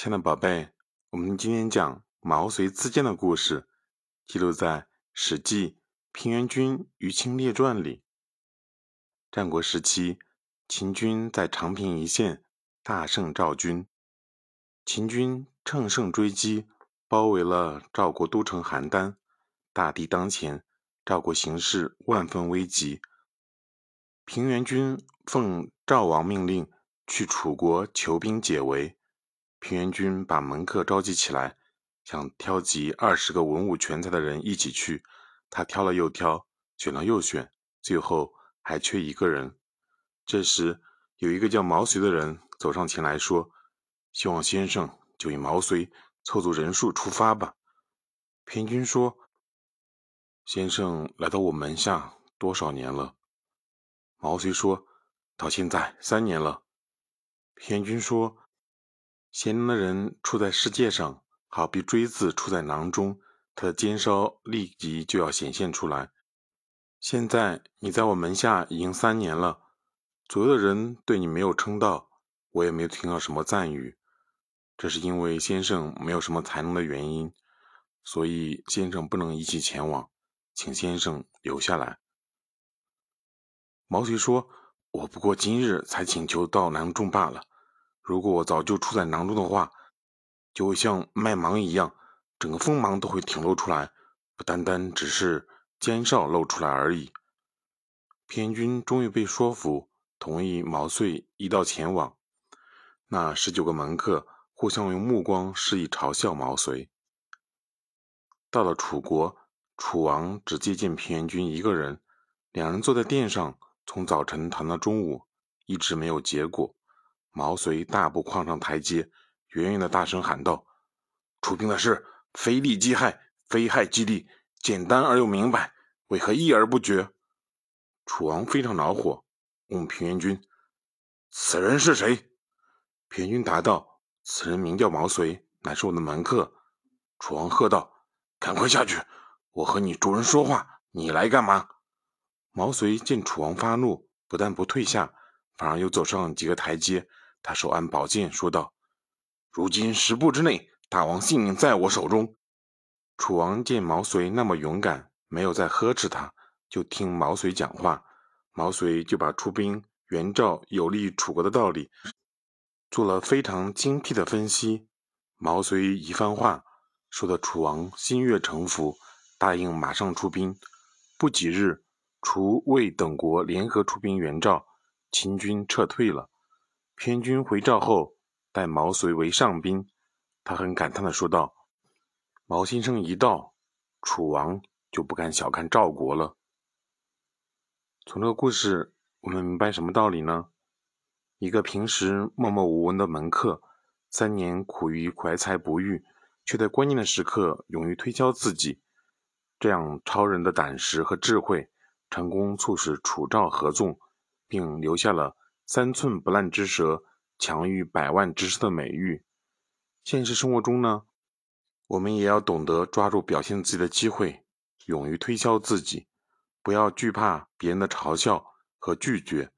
亲爱的宝贝，我们今天讲毛遂自荐的故事，记录在《史记·平原君于清列传》里。战国时期，秦军在长平一线大胜赵军，秦军乘胜追击，包围了赵国都城邯郸。大敌当前，赵国形势万分危急。平原君奉赵王命令去楚国求兵解围。平原君把门客召集起来，想挑集二十个文武全才的人一起去。他挑了又挑，选了又选，最后还缺一个人。这时，有一个叫毛遂的人走上前来说：“希望先生就以毛遂凑足人数出发吧。”平原君说：“先生来到我门下多少年了？”毛遂说：“到现在三年了。”平原君说。贤能的人处在世界上，好比锥子处在囊中，它的尖梢立即就要显现出来。现在你在我门下已经三年了，左右的人对你没有称道，我也没有听到什么赞誉。这是因为先生没有什么才能的原因，所以先生不能一起前往，请先生留下来。毛遂说：“我不过今日才请求到囊中罢了。”如果我早就处在囊中的话，就会像麦芒一样，整个锋芒都会挺露出来，不单单只是尖哨露出来而已。偏军终于被说服，同意毛遂一道前往。那十九个门客互相用目光示意嘲笑毛遂。到了楚国，楚王只接见平原君一个人，两人坐在殿上，从早晨谈到中午，一直没有结果。毛遂大步跨上台阶，远远的大声喊道：“出兵的事，非利即害，非害即利，简单而又明白，为何议而不决？”楚王非常恼火，问平原君：“此人是谁？”平原君答道：“此人名叫毛遂，乃是我的门客。”楚王喝道：“赶快下去！我和你主人说话，你来干嘛？”毛遂见楚王发怒，不但不退下，反而又走上几个台阶。他手按宝剑，说道：“如今十步之内，大王性命在我手中。”楚王见毛遂那么勇敢，没有再呵斥他，就听毛遂讲话。毛遂就把出兵援赵有利楚国的道理，做了非常精辟的分析。毛遂一番话，说的楚王心悦诚服，答应马上出兵。不几日，楚魏等国联合出兵援赵，秦军撤退了。偏军回赵后，待毛遂为上宾，他很感叹的说道：“毛先生一到，楚王就不敢小看赵国了。”从这个故事，我们明白什么道理呢？一个平时默默无闻的门客，三年苦于怀才不遇，却在关键的时刻勇于推销自己，这样超人的胆识和智慧，成功促使楚赵合纵，并留下了。三寸不烂之舌，强于百万之师的美誉。现实生活中呢，我们也要懂得抓住表现自己的机会，勇于推销自己，不要惧怕别人的嘲笑和拒绝，